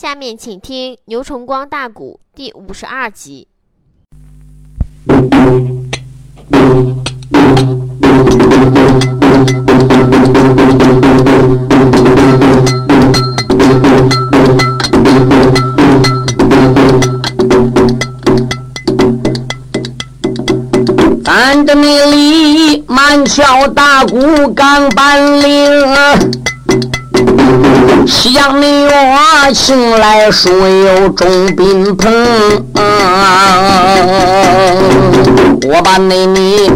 下面请听《牛崇光大鼓》第五十二集。咱这里满敲大鼓刚搬令。西江内我请来书有众宾朋，我把内你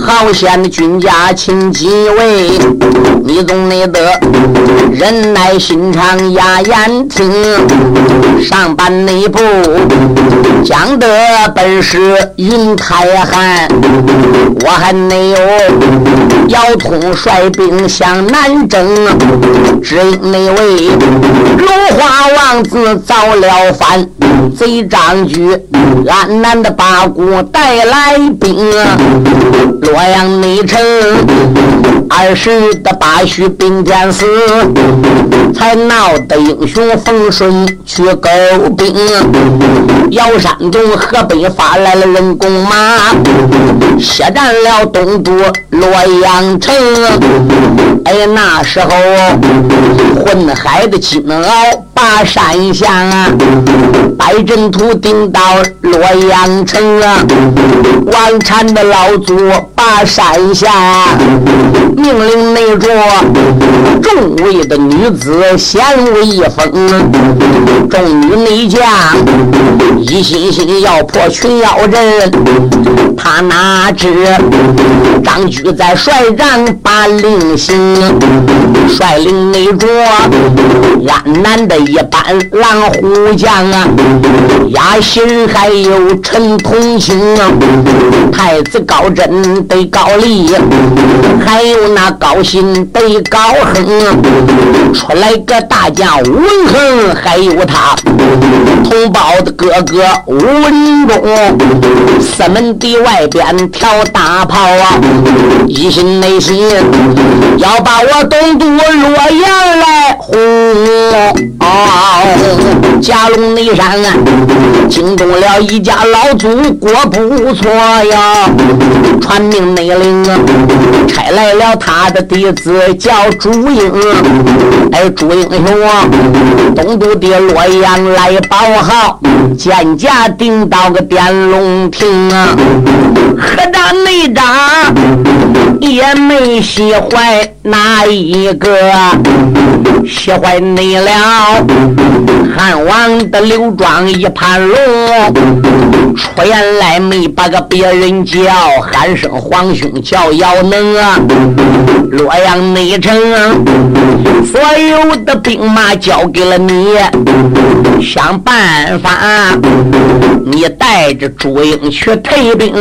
好贤的君家请几位，你总内得忍耐心肠压言听，上班内部讲得本是云太寒，我还没有腰痛率兵向南征，只因那位龙华王子造了反，贼张举安南的八股带来兵，洛阳内城二十的八虚兵天死，才闹得英雄风顺去勾兵，姚山中河北发来了人工马，血战了东都洛阳城，哎，那时候混海的金鳌把山下，摆阵图顶到洛阳城啊！王禅的老祖把山下，命令内着众位的女子显威风，众女内将一心心要破群妖阵，他哪知张居在率帐把令行，率领那着。安南的一班狼虎将啊，亚心还有陈同清啊，太子高真得高丽，还有那高新得高亨，出来个大将文恒，还有他同胞的哥哥文忠，四门的外边挑大炮啊，一心内心要把我东都洛阳来轰。哦，家龙内山啊，惊动了一家老祖，果不错呀。传命内令啊，差来了他的弟子叫朱英。哎，朱英雄啊，东都的洛阳来报号，见驾顶到个点龙亭啊。何大内长也没喜欢哪一个，喜欢你。了，汉王的刘庄一盘龙，出言来没把个别人叫，喊声皇兄叫姚能啊。洛阳内城，所有的兵马交给了你，想办法，你带着朱英去退兵。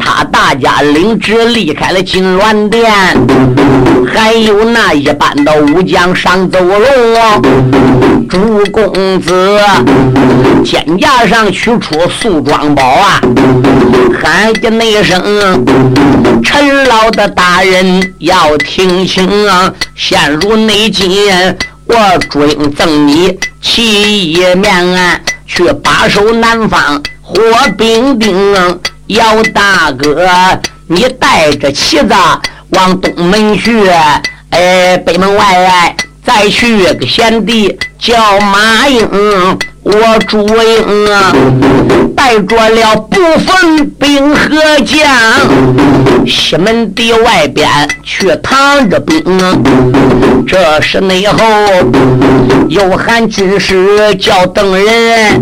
他大家领旨离开了金銮殿，还有那一般的武将上走了。朱公子肩胛上取出素装包啊，喊的那声：“陈老的大人要听清啊！现如内奸，我朱英赠你七一面啊，去把守南方火兵丁。姚大哥，你带着旗子往东门去，哎，北门外。”再去个贤弟叫马英，我朱英啊，带着了部分兵和将，西门的外边去躺着兵。这时内后又喊军师叫邓仁，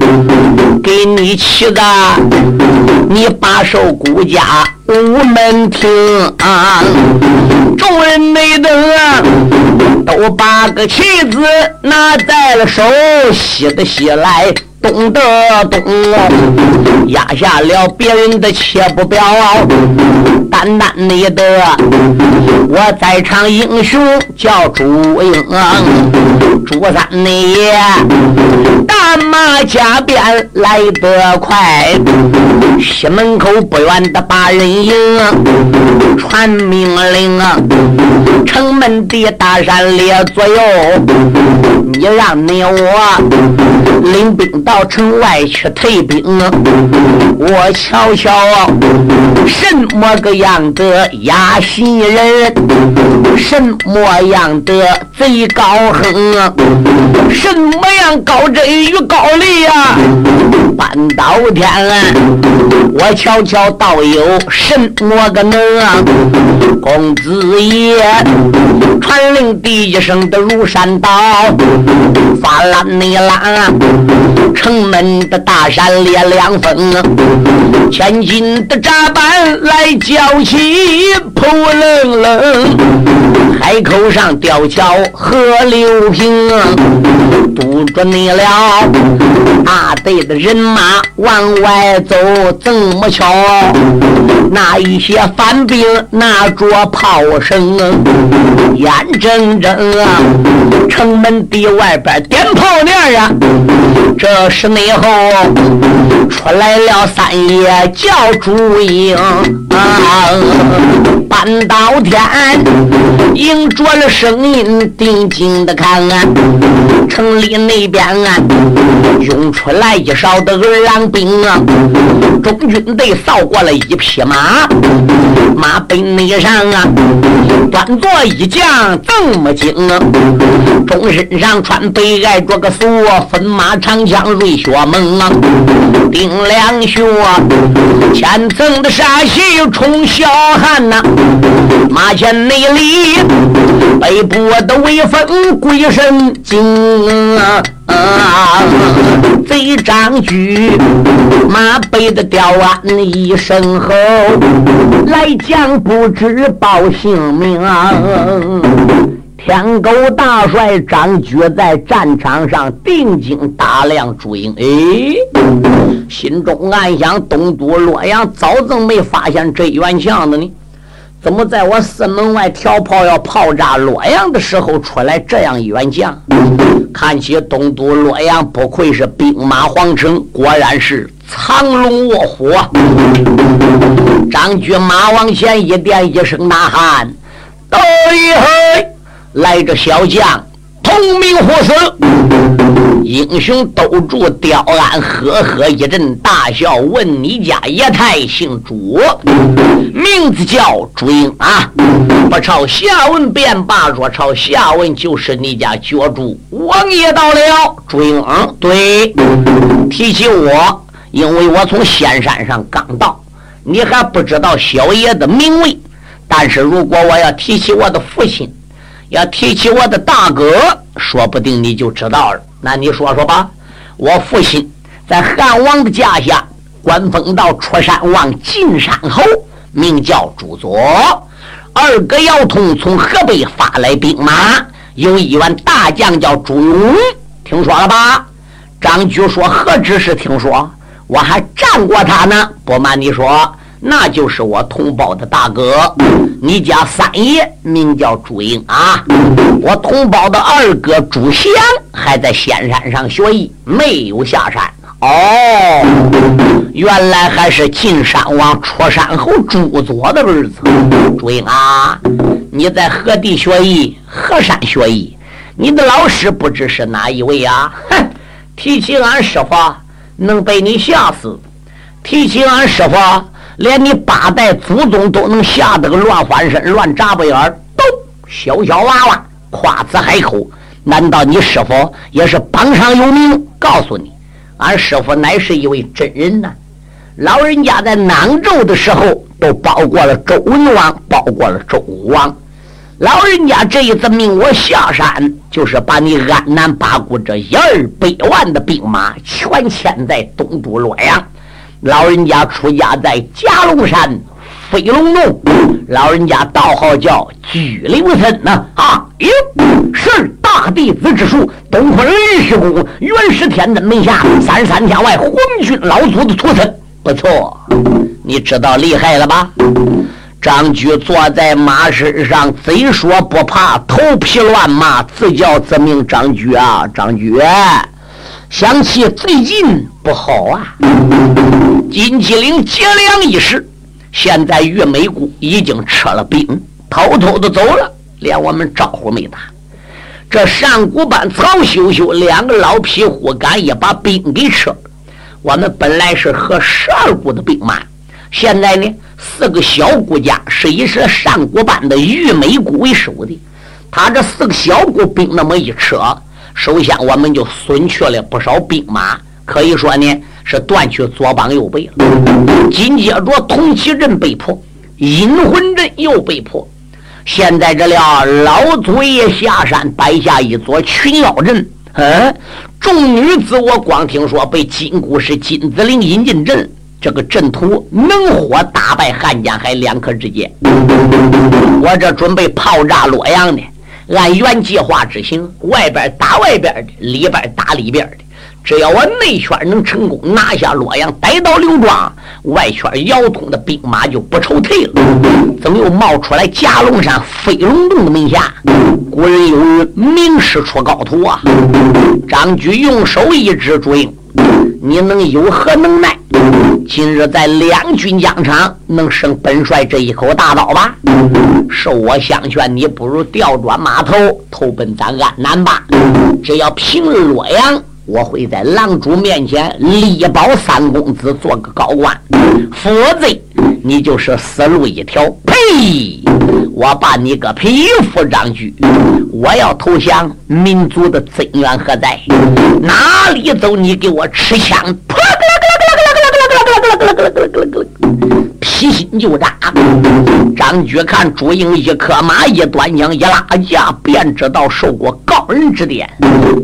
给你起的，你把守孤家无门庭啊，众人没等啊。都把个棋子拿在了手，西的西来，东的东，压下了别人的切不表，单单的得，我在场英雄叫朱英，朱三爷大马加鞭来得快，西门口不远的八人营传命令，城门的大山列左右，你让你我领兵到城外去退兵，我瞧瞧什么个样的压西人，什么样的贼高横，什么样高真与高丽呀？半刀天，我瞧瞧倒有什么个能？公子爷传令第一声的如山倒，发烂你烂，城门的大山裂两分，千斤的闸板来将交起，扑棱棱，海口上吊桥河流平，堵住你了，大队的人马往外走，怎么瞧？那一些反兵拿着炮声，眼睁睁啊，城门的外边点炮面啊。这时内后出来了三爷叫朱英啊，看刀天迎着了声音，定睛的看啊，城里那边啊，涌出来一哨的二郎兵啊，中军队扫过了一匹马，马背上啊，端坐一将这么精啊，中身上穿背挨着个锁，分马长枪瑞雪猛啊，顶两血，千层的杀气冲霄汉呐，马前内里背部的威风鬼神精啊。贼张举马背的吊鞍一声吼，来将不知报姓名。天狗大帅张举在战场上定睛打量朱英，哎，心中暗想：东都洛阳早怎么没发现这员将的呢？怎么在我四门外挑炮要炮炸洛阳的时候出来这样一员将？看起东都洛阳不愧是兵马皇城，果然是藏龙卧虎。张军马往前一点，一声呐喊：“到一回来这小将，同名获死。”英雄兜住刁安，呵呵一阵大笑，问你家爷太姓朱，名字叫朱英啊！不朝下文便罢，若朝下文就是你家脚主王爷到了。朱英，嗯对，提起我，因为我从仙山上刚到，你还不知道小爷的名位。但是如果我要提起我的父亲，要提起我的大哥，说不定你就知道了。那你说说吧，我父亲在汉王的家下官封到出山王进山侯，名叫朱佐。二哥姚通从河北发来兵马，有一员大将叫朱勇，听说了吧？张举说何止是听说，我还战过他呢。不瞒你说。那就是我同胞的大哥，你家三爷名叫朱英啊。我同胞的二哥朱祥还在仙山上学艺，没有下山。哦，原来还是进山王出山后朱佐的儿子。朱英啊，你在何地学艺？何山学艺？你的老师不知是哪一位啊？哼，提起俺师傅，能被你吓死。提起俺师傅。连你八代祖宗都能吓得个乱翻身、乱眨巴眼儿，都小小娃娃夸子海口，难道你师傅也是榜上有名？告诉你，俺师傅乃是一位真人呐！老人家在南州的时候都包过了周文王，包过了周武王。老人家这一次命我下山，就是把你安南八股这一二百万的兵马全牵在东都洛阳。老人家出家在夹龙山飞龙洞，老人家道号叫居灵森呐啊！哟，是大弟子之术，东昆元师公，元始天尊门下三十三天外皇军老祖的徒孙，不错，你知道厉害了吧？张举坐在马身上，贼说不怕，头皮乱麻，自叫自命张举啊！张举，想起最近不好啊！金鸡岭结粮一事，现在玉美姑已经撤了兵，偷偷的走了，连我们招呼没打。这上古班曹秀秀两个老匹夫，敢也把兵给撤了。我们本来是和十二股的兵马，现在呢？四个小姑家是以这上古班的玉美姑为首的，他这四个小姑兵那么一扯，首先我们就损去了不少兵马，可以说呢是断去左膀右臂了。紧接着铜旗阵被破，阴魂阵又被破，现在这了老祖爷下山摆下一座群妖阵，嗯，众女子我光听说被金箍是金子陵引进阵。这个阵图能火打败汉江海两可之间，我这准备炮炸洛阳呢，按原计划执行，外边打外边的，里边打里边的。只要我内圈能成功拿下洛阳，逮到刘庄，外圈姚通的兵马就不愁退了。怎么又冒出来夹龙山飞龙洞的门下？古人有云：“名师出高徒啊！”张举用手一指，朱英，你能有何能耐？今日在两军疆场，能胜本帅这一口大刀吧？受我相劝，你不如调转马头，投奔咱安南吧。只要平洛阳，我会在狼主面前力保三公子做个高官。否则，你就是死路一条。呸！我把你个匹夫张居！我要投降，民族的尊严何在？哪里走？你给我持枪！噗！劈心就扎。张举看朱英一磕马，一端枪，一拉架，便知道受过高人指点，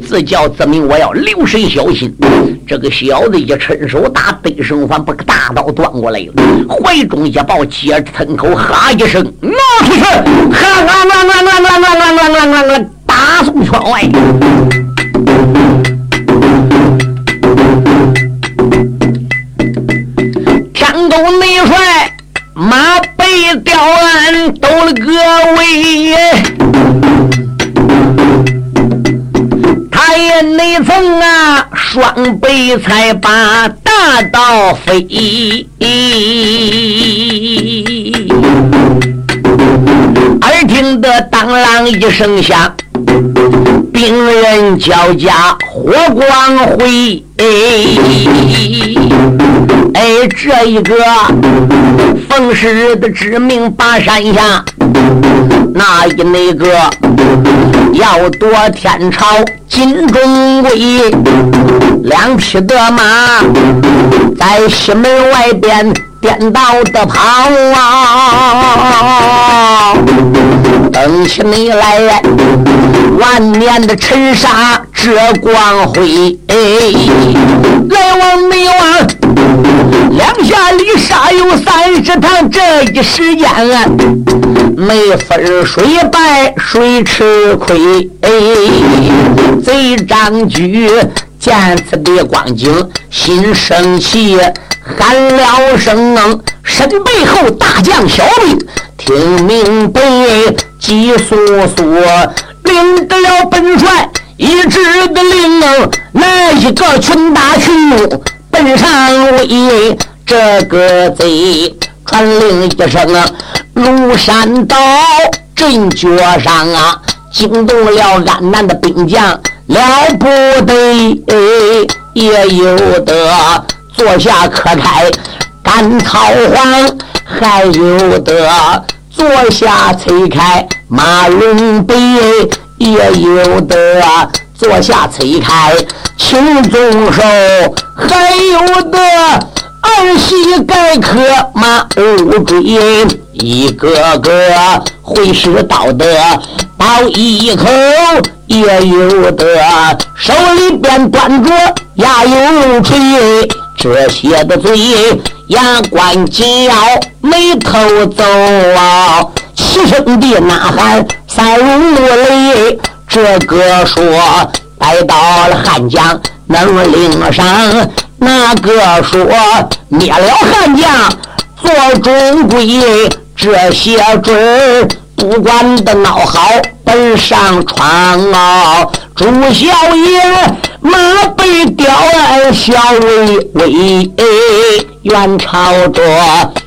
自叫自明。我要留神小心。这个小子一伸手打背生环，把个大刀端过来了，怀中一抱，接着吞口哈一声，拿出去，哈啦啦啦啦啦啦啦啦啦啦，打送圈外。内帅马背吊鞍斗了个位，层啊双背才把大刀飞，耳听得当啷一声响，兵刃交加火光辉。哎，这一个奉师的知名把山下，那一那个要夺天朝金中贵，两匹的马在西门外边颠倒的跑啊，等起你来，万年的尘沙遮光辉，来往没往。两下里杀有三十趟，这一时间啊没分谁败谁吃亏。贼张举见此的光景，心生气，喊了声：“身背后大将小兵，听明白，急速速领得了本帅一致的令，来一个群打群”上位，这个贼传令一声啊，庐山岛阵脚上啊，惊动了安南的兵将，了不得，也有得坐下可开甘草黄，还有得坐下催开马龙背，也有得坐下催开。青中手，还有的儿媳盖客马乌追，一个个会使道德倒一口，也有的手里边端着牙油锤，这些的嘴牙关紧咬，眉头皱啊，齐声的呐喊三如雷，这个说。来到了汉江，能领上那个说灭了汉江，做中归这些准不管的闹好奔上床啊！朱小爷马背吊鞍小巍巍，远朝着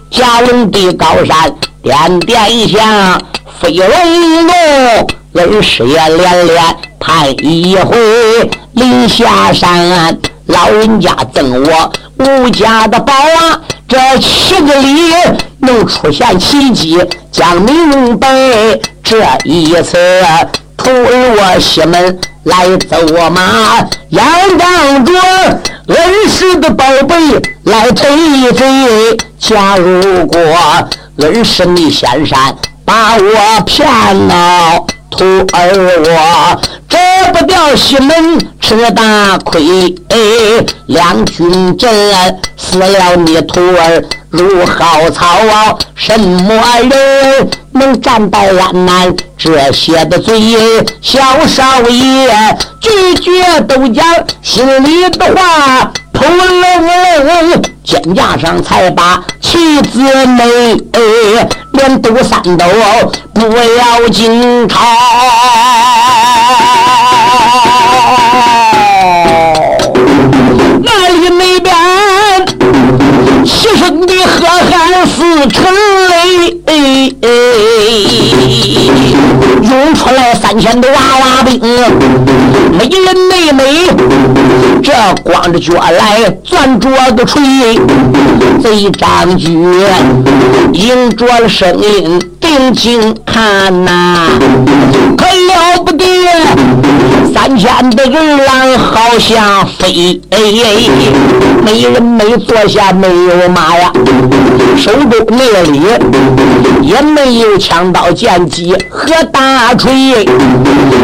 嘉隆的高山点点香，飞龙龙恩师爷连连盼一回，临下山老人家赠我吴家的宝啊，这七个里能出现奇迹，讲明白这一次。徒儿我西门来走马，杨当着恩师的宝贝来推推。假如果恩师你先山把我骗了，徒儿我折不掉西门吃大亏。两军阵死了你徒儿如蒿草啊，什么人？能战败安南，这些的罪，小少爷句句都讲心里的话，扑棱肩架上才把妻子美，连斗三斗不要紧靠。那里那边齐声的喝喊似沉泪。涌出来三千的娃娃兵，美人妹妹，光着脚来攥着个锤，贼张举迎着了声音定睛看呐，可了不得，三千的人狼好像飞，哎哎，没人没坐下没有马呀，手中那里也没有枪刀剑戟和大锤，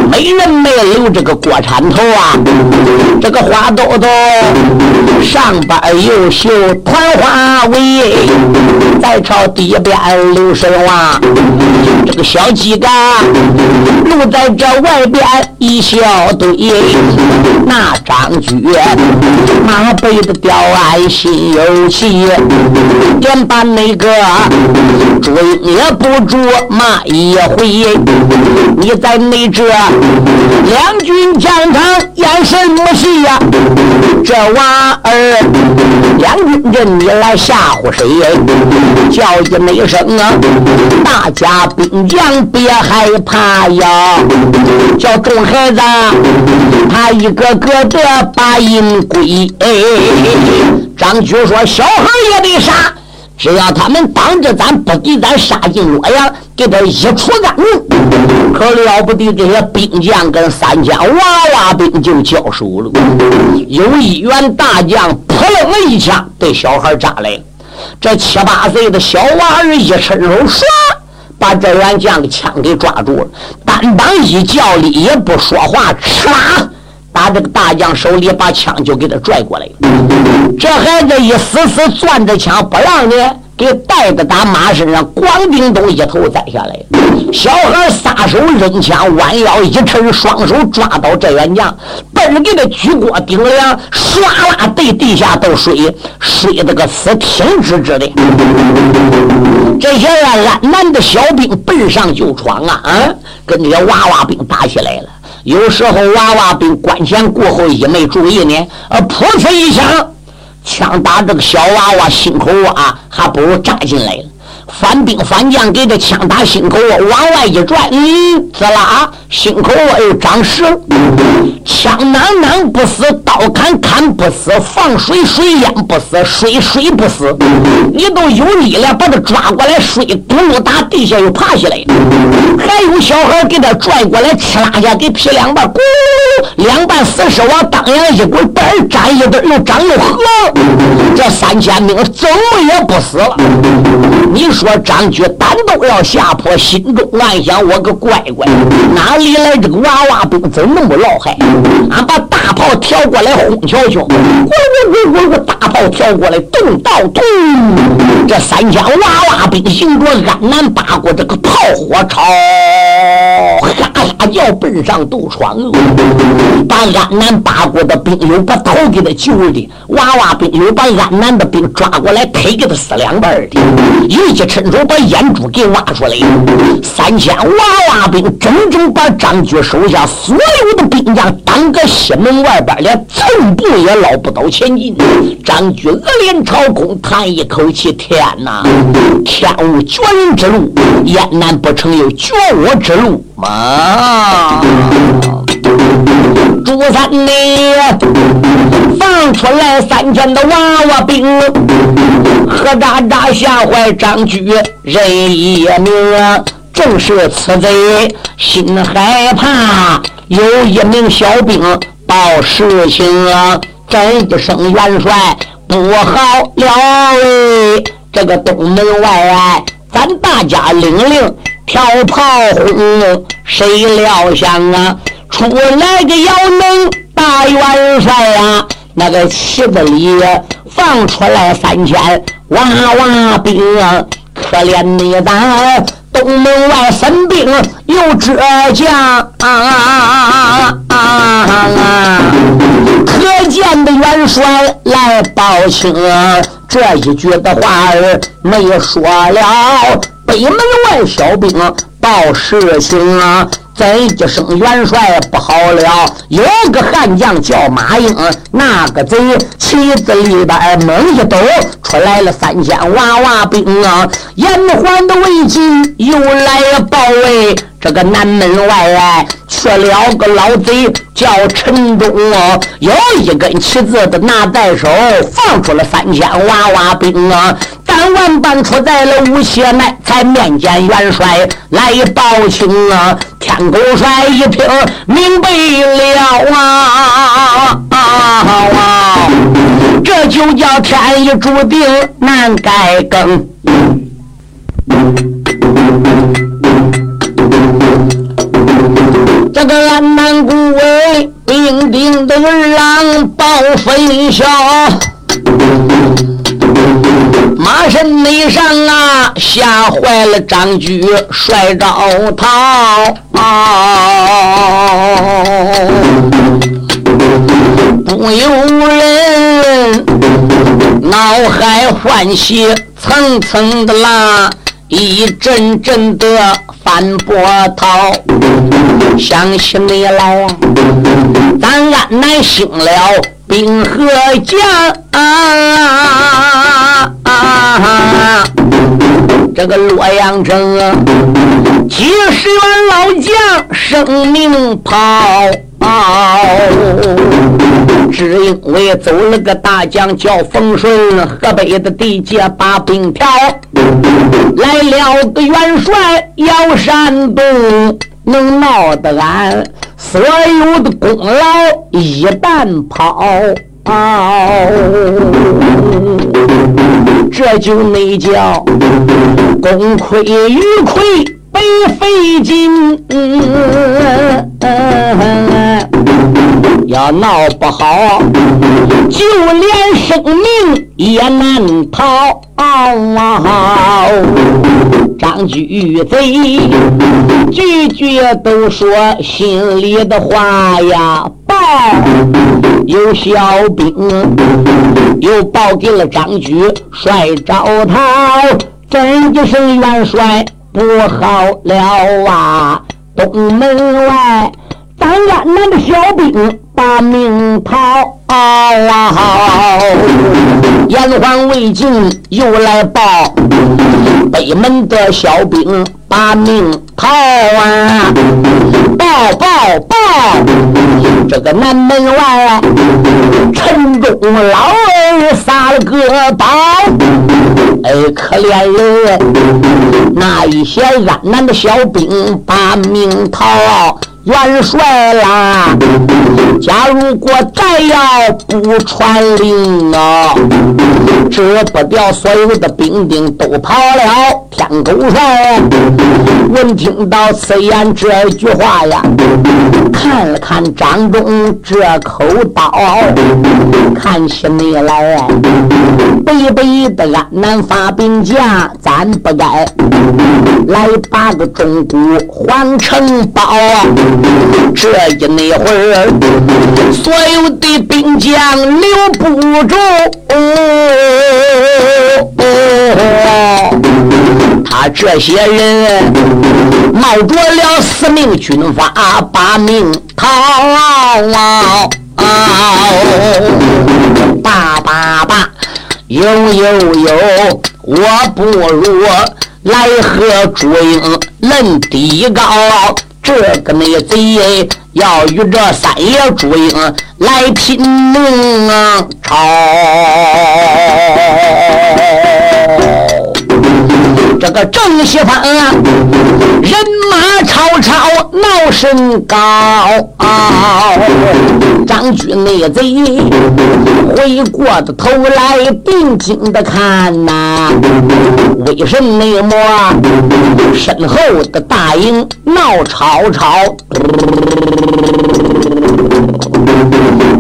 没人没留这个锅铲头啊，这个花兜兜上边又绣团花围，再朝底边留神望，这个小鸡嘎露在这外边一小堆，那张举马背的吊鞍心有气，连把那个追也不住骂一回。你在那这两军疆场演什么戏呀？这娃儿两军阵你来吓唬谁？叫一那声啊！大大家兵将别害怕呀！叫众孩子他一个个的把阴归。张举说：“小孩也得杀。”只要他们当着咱不给咱杀进洛阳，给他一除干净，可了不得！这些兵将跟三家娃娃兵就交手了。有一员大将扑棱了一枪，对小孩扎来了。这七八岁的小娃儿一伸手，唰，把这员将的枪给抓住了。单当一叫里，也不说话，哧啦。把这个大将手里，把枪就给他拽过来。这孩子一死死攥着枪不让呢，给带着打马身上，咣叮都一头栽下来。小孩撒手扔枪，弯腰一抻，双手抓到这员将，嘣给他举过顶梁，唰啦对地下都摔，摔得个死挺直直的。这些安南的小兵奔上就闯啊啊，跟这些娃娃兵打起来了。有时候娃娃兵关前过后也没注意呢，呃，噗呲一枪，枪打这个小娃娃心口啊，还不如扎进来了。反兵反将给这枪打心口啊，往外一转，嗯，滋啦，心口啊又长实。枪囊囊不死，刀砍砍不死，放水水淹不死，水水不死。你都有力了，把他抓过来，水嘟噜打地下又爬起来。还有小孩给他拽过来，哧啦下给劈两半，咕噜，两半死尸往当阳一滚，板粘一顿，又长又合。这三千兵怎么也不死了。你说。张举胆都要吓破，心中暗想：我个乖乖，哪里来这个娃娃兵？怎那么老害？俺把大炮调过来轰瞧瞧，滚滚滚滚，大炮调过来，动到咚！这三千娃娃兵行着安南八国这个炮火朝，哈哈叫奔上斗闯哦，把安南八国的兵友把头给他揪的，娃娃兵友把安南的兵抓过来，腿给他撕两半的，一记趁手把眼珠给挖出来，三千娃娃兵整整把张举手下所有的兵将挡个西门外边，连寸步也捞不到前进。张举恶脸朝空，叹一口气：天哪！天无绝人之路，燕南不成有绝我之路吗？啊朱三呢，放出来三千的娃娃兵，何喳喳吓坏张举人一命。正是此贼心害怕，有一名小兵报事情啊，真一声元帅不好了这个东门外，咱大家领令跳炮轰，谁料想啊，出来个要能大元帅啊！那个旗子里放出来三千娃娃兵啊，可怜你咱东门外分兵又折将，可见的元帅来报情。这一句的话儿没说了，北门外小兵报事情啊！怎一声元帅不好了，有个悍将叫马英，那个贼旗子里边猛一抖，出来了三千娃娃兵啊！延缓的魏晋又来报围。这个南门外去了个老贼，叫陈忠哦，有一根旗子的拿在手，放出了三千娃娃兵啊！三万半出在了无锡内，才面见元帅来报情啊！天狗帅一听明白了啊，这就叫天意注定难改更。这个安南古为兵丁的儿郎报分晓，马身内上啊吓坏了张举摔着逃，不由人脑海欢喜层层的啦。一阵阵的翻波涛，想起你来，咱安南兴了兵和将啊！这个洛阳城几十员老将生命跑。只因为走了个大将叫冯顺，河北的地界把兵调，来了个元帅要山东，能闹得俺所有的功劳一半跑，这就那叫功亏鱼亏。被费劲，要闹不好，就连生命也难逃。张居贼句句都说心里的话呀，报有小兵又报给了张举帅赵涛，真的是元帅。不好了啊！东门外，咱安南的小兵把命逃啊！延缓未尽，又来报北门的小兵把命逃啊！报报报！这个南门外，陈忠老儿撒了个刀。哎，可怜了那一些安南的小兵把命逃，元帅啦！假如果再要不传令啊，治不掉所有的兵丁都跑了。天狗帅闻听到此言这句话呀，看了看张忠这口刀，看起你来，北北的安南发兵将，咱不该来把个中古皇城包。这一那会儿，所有的兵将留不住。他这些人冒着了死命军法，把命逃。爸爸爸，有有有，我不如来和朱英论底高。这个内贼要与这三爷朱英来拼命啊！吵！这个正西方人马吵吵闹声高，张军内贼回过的头来定睛的看呐，为什么身后的大营闹吵吵？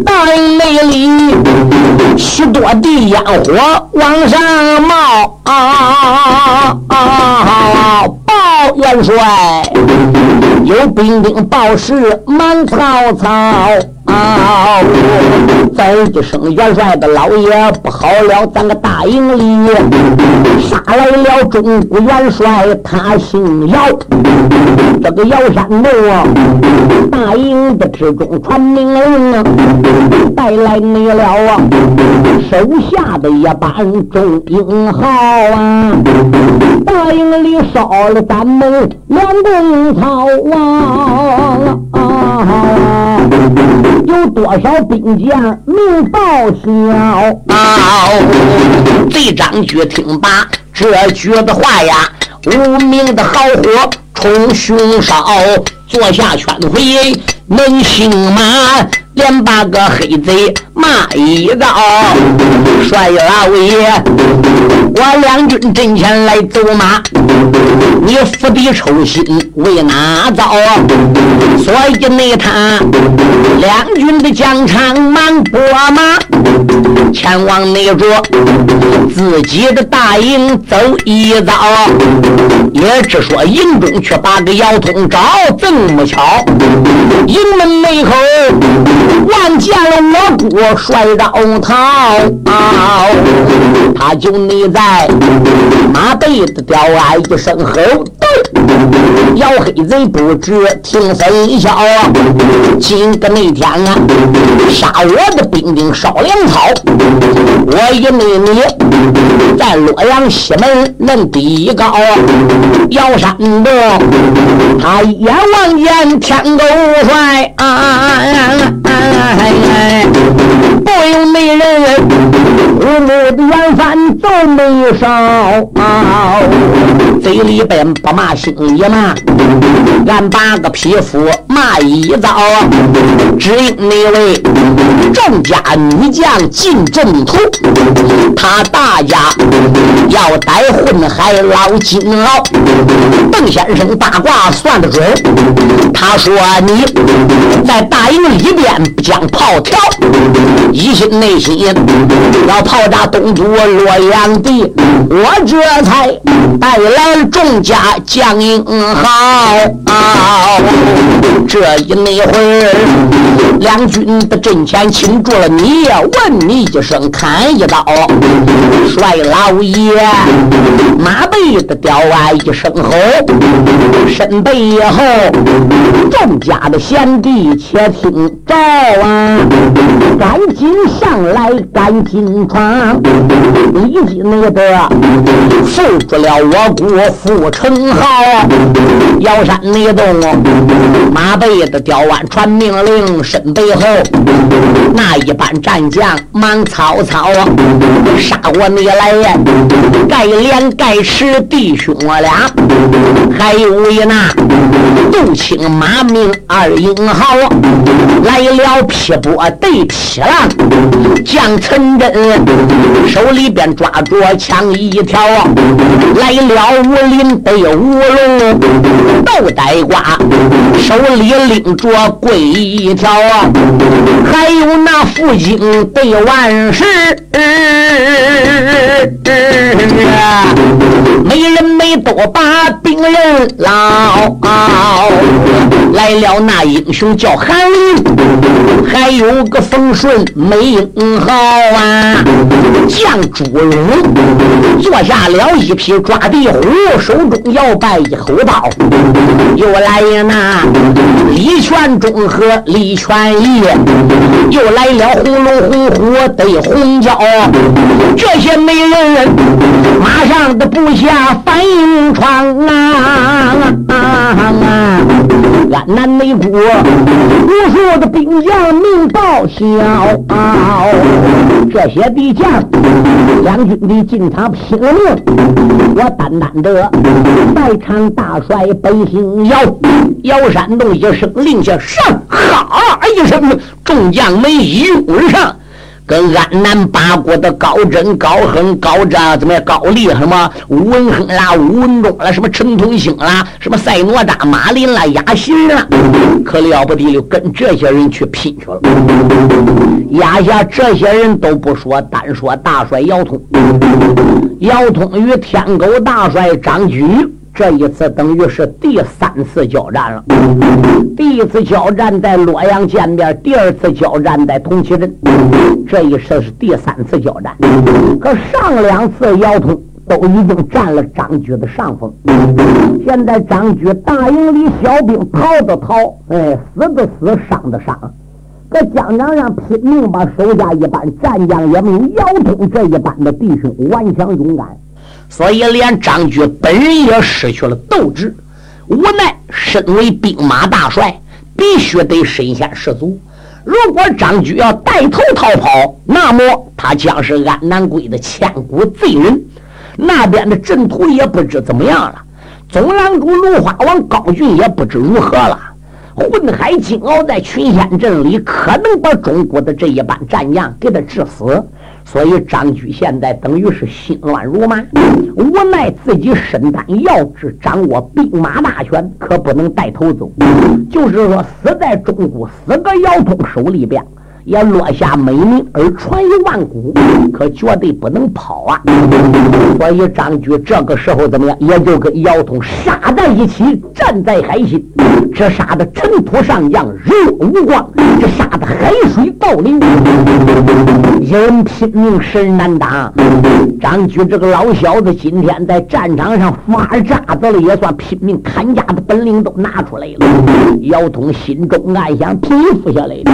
大营内里许多的烟火往上冒。啊啊！报元帅，有兵丁报事满曹操。啊！再一声元帅的老爷不好了，咱个大营里杀来了中国元帅，他姓姚。这个姚山洞啊，大营的之中传命令啊，带来没了啊，手下的一班众英豪啊，大营里烧了咱们两公曹啊啊！有多少兵将命报销？这张举听罢这句的话呀，无名的好火冲胸烧，坐下劝回能行吗？连把个黑贼骂一遭，帅老爷，我两军阵前来走马，你釜底抽薪为哪遭？所以内他两军的疆场满拨马，前往内着自己的大营走一遭，也只说营中却把个姚通找，这么巧，营门门口。望见了我姑帅绕逃，他就立在马背的吊鞍一声吼，姚黑贼不知听分晓，今个那天啊，杀我的兵丁烧粮草，我与妹妹在洛阳西门论地高，姚山洞，他一眼望见天狗帅啊！不由美人，五目的眼饭都没少，嘴里边不骂心里骂，俺八个匹夫骂一遭，只因那位郑家女将进阵图，他大家要逮混海捞金鳌，邓先生八卦算得准，他说你在大营里边。将炮条，一心内心要炮炸东都洛阳地，我这才带来众家将英豪。这一那会儿，两军的阵前擒住了你，问你一声，砍一刀，帅老爷，马背的雕鞍一声吼，身背后众家的贤弟且听着。啊！赶紧上来，赶紧闯！立即那个扶住了我国富城号，瑶山那洞，马背的吊鞍传命令，身背后那一班战将忙曹操杀我你来呀！盖脸盖齿弟兄我俩，还有一那杜青马明二英豪来了。劈波对劈浪，将陈真手里边抓着枪一条，来了武林得五龙斗呆瓜，手里拎着棍一条啊，还有那副警得万事。没人没都把兵人捞，来了那英雄叫韩林，还有个冯顺没英豪啊，将朱龙坐下了一匹抓地虎，手中要拜一口刀，又来那李全忠和李全义，又来了红龙红虎得红蛟，这些美人马上的部下反应闯啊！安南内国无数的兵将命报销，这些敌将两军的进场拼了命，我单单的在场大帅本星摇摇山洞一声令下上，哈一声，众将们涌上。跟安南八国的高真、高亨、高这怎么样？高丽什么吴文亨啦、吴文忠啦、什么陈同兴啦、什么赛哪吒、马林啦、亚信啦，可了不得了，跟这些人去拼去了。压下这些人都不说，单说大帅姚通，姚通与天狗大帅张举。这一次等于是第三次交战了。第一次交战在洛阳见面，第二次交战在同齐镇，这一次是第三次交战。可上两次姚通都已经占了张举的上风，现在张举大营里小兵逃的逃，哎，死的死，伤的伤。搁疆场上拼命把手下一班战将也没有姚通这一班的弟兄顽强勇敢。所以，连张举本人也失去了斗志，无奈身为兵马大帅，必须得身先士卒。如果张举要带头逃跑，那么他将是安南归的千古罪人，那边的阵图也不知怎么样了。总郎主芦花王高俊也不知如何了。混海金鳌在群仙阵里，可能把中国的这一班战将给他致死。所以张居现在等于是心乱如麻，无奈自己身担要职，掌握兵马大权，可不能带头走。就是说，死在中国，死个姚通手里边。也落下美名而传于万古，可绝对不能跑啊！所以张举这个时候怎么样？也就跟姚通杀在一起，战在海心，这杀的尘土上扬，日无光；这杀的海水倒流，一人拼命，十人难当。张举这个老小子，今天在战场上发渣子了，也算拼命砍家的本领都拿出来了。姚通心中暗想：平复下来的，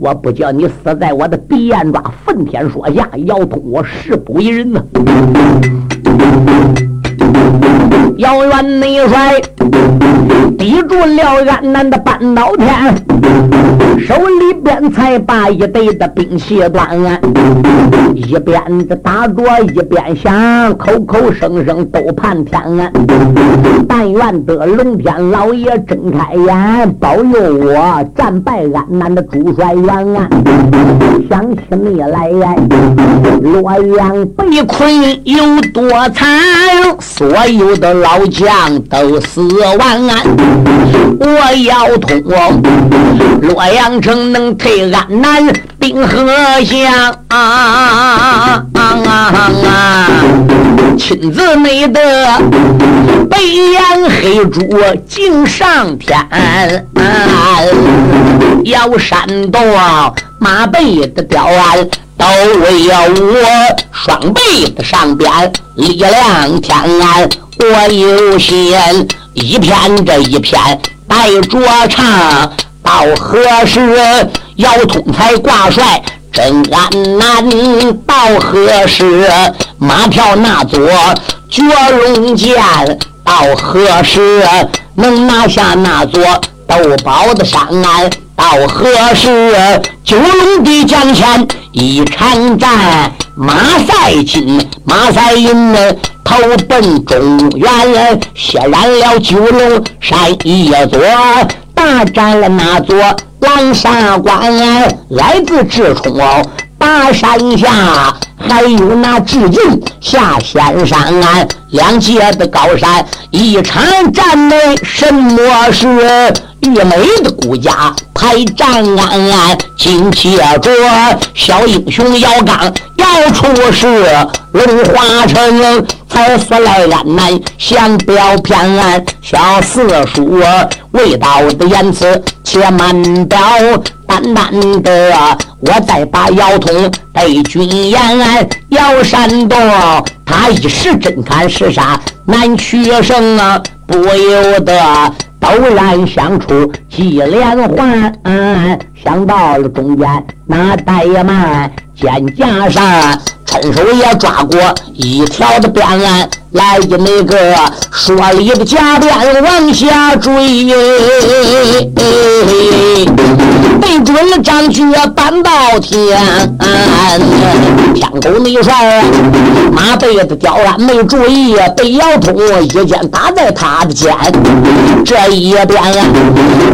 我不叫。你死在我的鼻眼抓，愤天说下，要通我誓不为人呐！姚元内帅抵住了安南的半岛天，手里边才把一堆的兵器端，一边的打着一边想，口口声声都盼天安。但愿得龙天老爷睁开眼，保佑我战败安南的主帅元安。想起你来，洛阳被困有多惨，所有的老。将都死完，我要通洛阳城能退安南兵何相？亲自内得白眼黑猪敬上天，要山东马背的雕鞍，都为我双背的上边力量天安。我有心一篇这一篇带着唱，到何时要通才挂帅真安难？到何时马票那座绝龙剑？到何时能拿下那座斗宝的山岸？到何时九龙的江前一场战？马赛金，马赛银呢？投奔中原，血染了九龙山一座，大战了那座狼山关。来自直冲大山下。还有那致敬下仙山岸两界的高山，一场战内什么事？玉梅的顾家排战安，紧接着小英雄姚刚要出事，龙华城才死来安南降表偏安，小四叔未到的言辞且慢表。难得，我再把腰通对军言，姚山东他一时真看是啥难取胜啊，不由得陡然想出几连环，想到了中间那怠慢肩胛上。伸手也抓过一条的鞭案，来的那个说理的假鞭往下追，对准了张觉扳到天。天狗那帅，马背子刁鞍没注意，被姚通一剑打在他的肩。这一鞭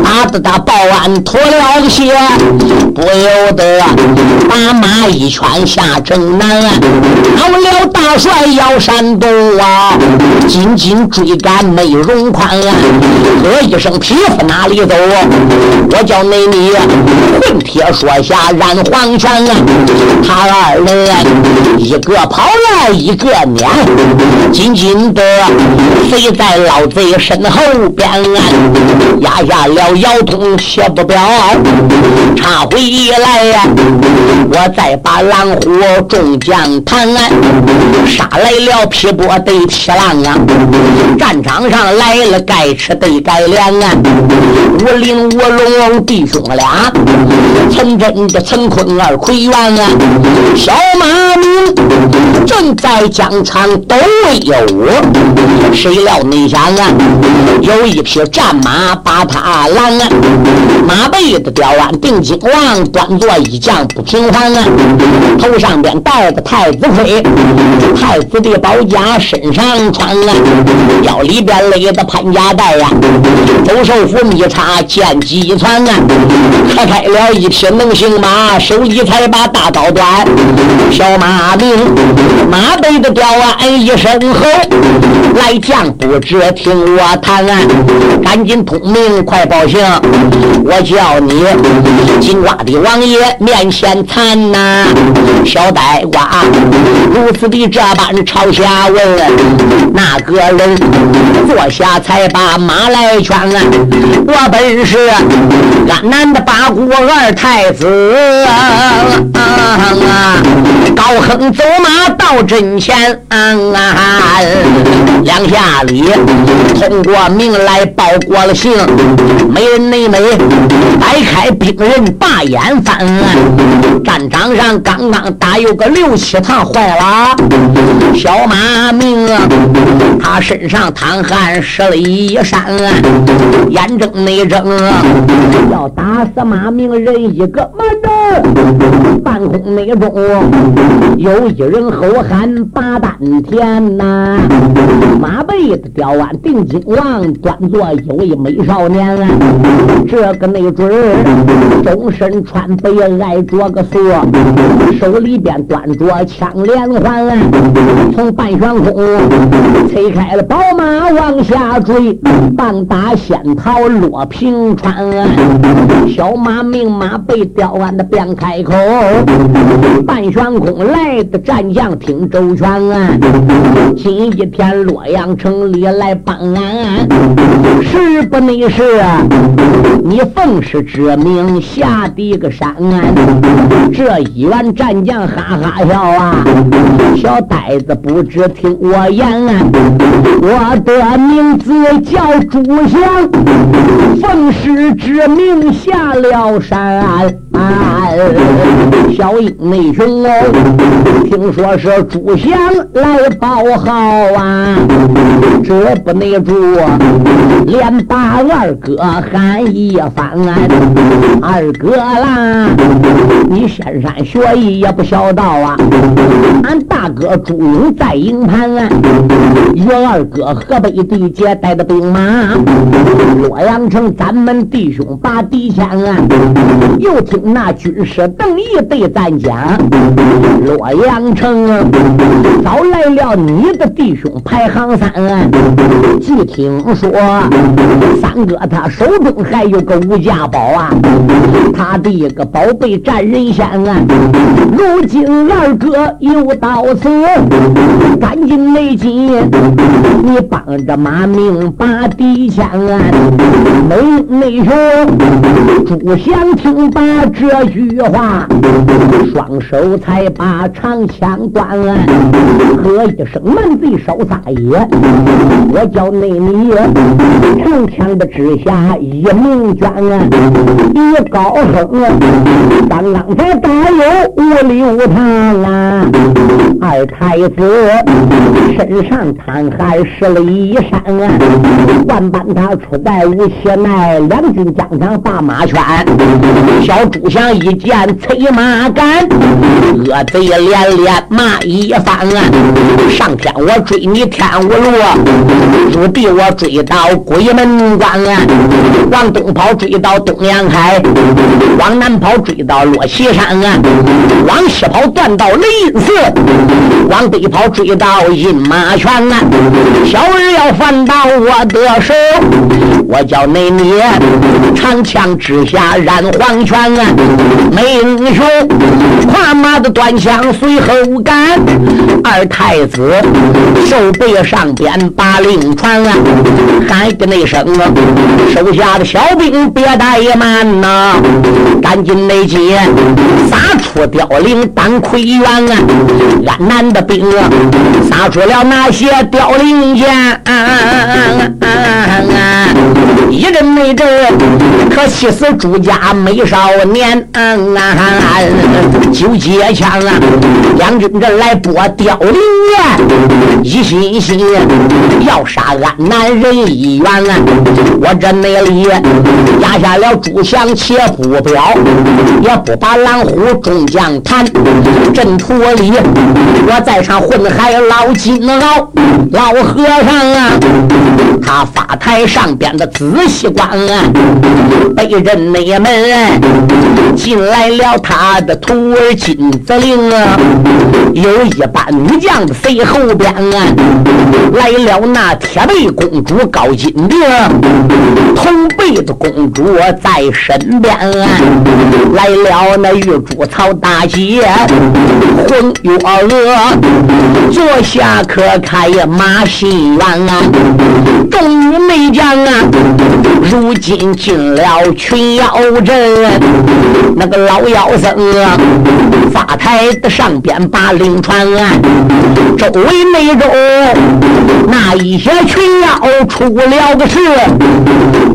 打的他报案脱了鞋，不由得把马一拳下正南。到了大帅要山东啊，紧紧追赶美容宽，喝一声匹夫哪里走？我叫内你混铁说下染黄泉啊！他二人一个跑来一个撵，紧紧的飞在老贼身后边，压下了腰痛血不表，插回来呀！我再把狼虎众将。谈案，杀来了劈波对劈浪啊！战场上来了该吃得该粮啊！武林武龙弟兄俩，陈真的陈坤二奎元啊！小马明正在疆场斗威有，谁料你想啊？有一匹战马把他拦啊！马背的吊鞍定睛王，端坐一将不平凡啊！头上边戴个太。子盔，太子的宝甲身上穿啊，腰里边勒的潘家带呀，周寿福密插剑戟穿啊，可开了一匹能行马，手里才把大刀端。小马名马背的吊鞍一声吼，来将不知听我谈啊，赶紧通明快报信，我叫你金瓜的王爷面前参呐，小呆瓜。如此的这般朝下问，那个人坐下才把马来劝。我本是安南的八国二太子啊，高亨走马到阵前，两下里通过名来报过了信，没人妹妹摆开兵刃把眼翻，战场上刚刚打有个六七趟。坏了，小马命他身上淌汗湿了衣衫，眼睁内睁，要打死马明人一个，慢着！半空内中有一人吼喊八丹田呐，马背的吊鞍定睛王，端坐有一美少年，这个没准儿终身穿白挨着个锁，手里边端着枪。连环，从半悬空推开了宝马往下追，棒打仙桃落平川。小马命马被吊鞍的便开口，半悬空来的战将听周全。今一天洛阳城里来办案，是不内是？你奉师之命下的个山岸，这一员战将哈哈笑啊！小呆子不知听我言，我的名字叫朱祥，奉师之命下了山。小英内兄哦，听说是朱祥来报号啊，这不内住，连把二哥喊一番。二哥啦，你仙山学艺也不小道啊，俺大哥朱勇在营盘啊，与二哥河北地界带的兵马，洛阳城咱们弟兄把敌牵啊，又听。那军师邓毅对咱讲：洛阳城早来了你的弟兄排行三，据听说三哥他手中还有个无价宝啊，他的一个宝贝占人先啊。如今二哥又到此，赶紧内急，你帮着马明把敌枪啊！没内兄，朱祥听罢这句话，双手才把长枪断，喝一声满贼少撒野，我叫内你长枪的之下一名捐啊，一高声，刚刚才打有五六趟啊，二太子身上淌汗湿了衣衫啊，万般他出在无血奈，两军疆场把马圈，小主想一见催马赶，恶贼连连骂一番啊，上天我追你天无路，入地我追到鬼门关啊，往东跑追到东阳海，往南跑追到落旗山啊。往西跑断到雷音寺，往北跑追到饮马泉啊！小儿要犯到我的手，我叫内你长枪之下染黄泉啊！没英雄跨马的端枪随后赶，二太子手背上边把令传啊！喊一那声啊！手下的小兵别怠慢呐，赶紧内接，撒出凋零当盔元啊！俺南的兵啊，撒出了那些凋零箭啊！一阵没阵，可气死朱家美少年嗯啊！九节枪啊，两军这来拨凋零啊，一心心要杀安南人一员啊！我这内里压下了朱祥，且不表，也不把狼虎众将谈。阵图里，我在场混海老金鳌，老和尚啊，他发台上边的仔细观啊，被人内门进来了他的徒儿金子陵啊，有一班女将随后边啊，来了那铁背公主高金娣，铜背的公主在身边啊，来了那玉珠曹大姐。混月娥坐下可开马戏院啊，众女美将啊，如今进了群妖阵，那个老妖僧啊，发台的上边把令传啊，周围内中那一些群妖出了个事，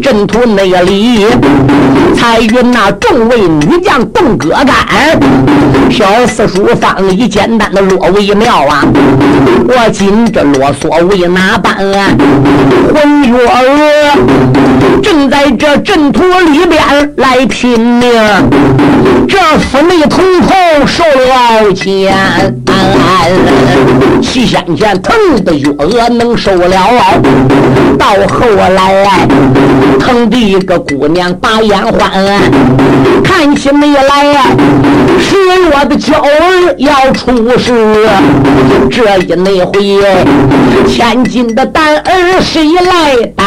阵图内里才与那众位女将动歌干，小四叔。方一简单的落为妙啊！我今这啰嗦为哪般啊？混月娥正在这阵图里边来拼命，这四妹通通受了奸。七先前疼的月娥能受了，到后来疼的一个姑娘把眼花看起没来呀？是我的娇儿要出事，这一那回千金的蛋儿谁来担？